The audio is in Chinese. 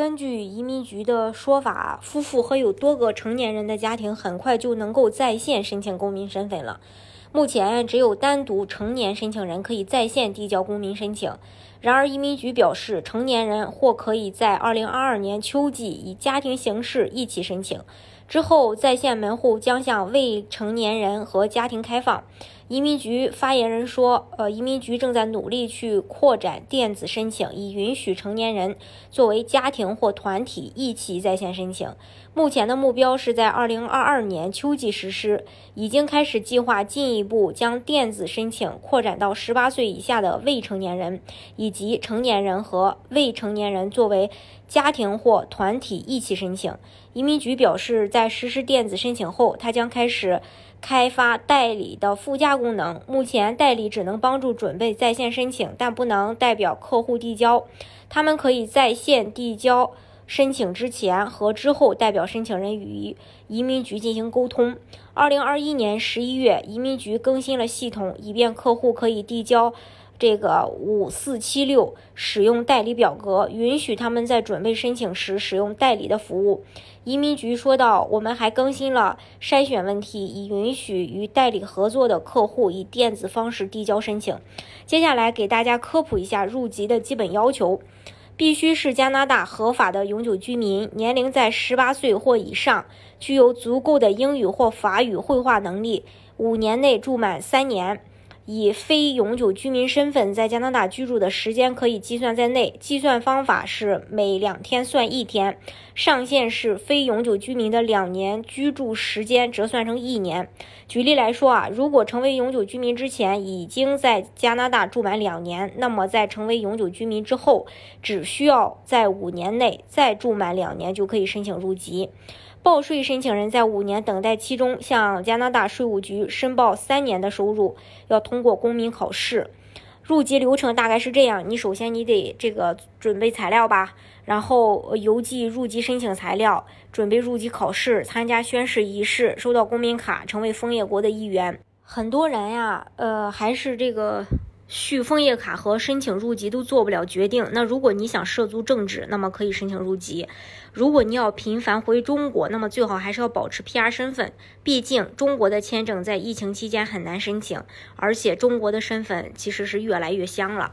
根据移民局的说法，夫妇和有多个成年人的家庭很快就能够在线申请公民身份了。目前只有单独成年申请人可以在线递交公民申请。然而，移民局表示，成年人或可以在2022年秋季以家庭形式一起申请。之后，在线门户将向未成年人和家庭开放。移民局发言人说：“呃，移民局正在努力去扩展电子申请，以允许成年人作为家庭或团体一起在线申请。目前的目标是在2022年秋季实施，已经开始计划进一步将电子申请扩展到18岁以下的未成年人，以及成年人和未成年人作为家庭或团体一起申请。”移民局表示，在实施电子申请后，他将开始。开发代理的附加功能。目前，代理只能帮助准备在线申请，但不能代表客户递交。他们可以在线递交申请之前和之后，代表申请人与移民局进行沟通。二零二一年十一月，移民局更新了系统，以便客户可以递交。这个五四七六使用代理表格，允许他们在准备申请时使用代理的服务。移民局说道：“我们还更新了筛选问题，以允许与代理合作的客户以电子方式递交申请。”接下来给大家科普一下入籍的基本要求：必须是加拿大合法的永久居民，年龄在十八岁或以上，具有足够的英语或法语绘画能力，五年内住满三年。以非永久居民身份在加拿大居住的时间可以计算在内，计算方法是每两天算一天，上限是非永久居民的两年居住时间折算成一年。举例来说啊，如果成为永久居民之前已经在加拿大住满两年，那么在成为永久居民之后，只需要在五年内再住满两年就可以申请入籍。报税申请人在五年等待期中向加拿大税务局申报三年的收入，要通过公民考试。入籍流程大概是这样：你首先你得这个准备材料吧，然后邮寄入籍申请材料，准备入籍考试，参加宣誓仪式，收到公民卡，成为枫叶国的一员。很多人呀，呃，还是这个。续枫叶卡和申请入籍都做不了决定。那如果你想涉足政治，那么可以申请入籍；如果你要频繁回中国，那么最好还是要保持 PR 身份。毕竟中国的签证在疫情期间很难申请，而且中国的身份其实是越来越香了。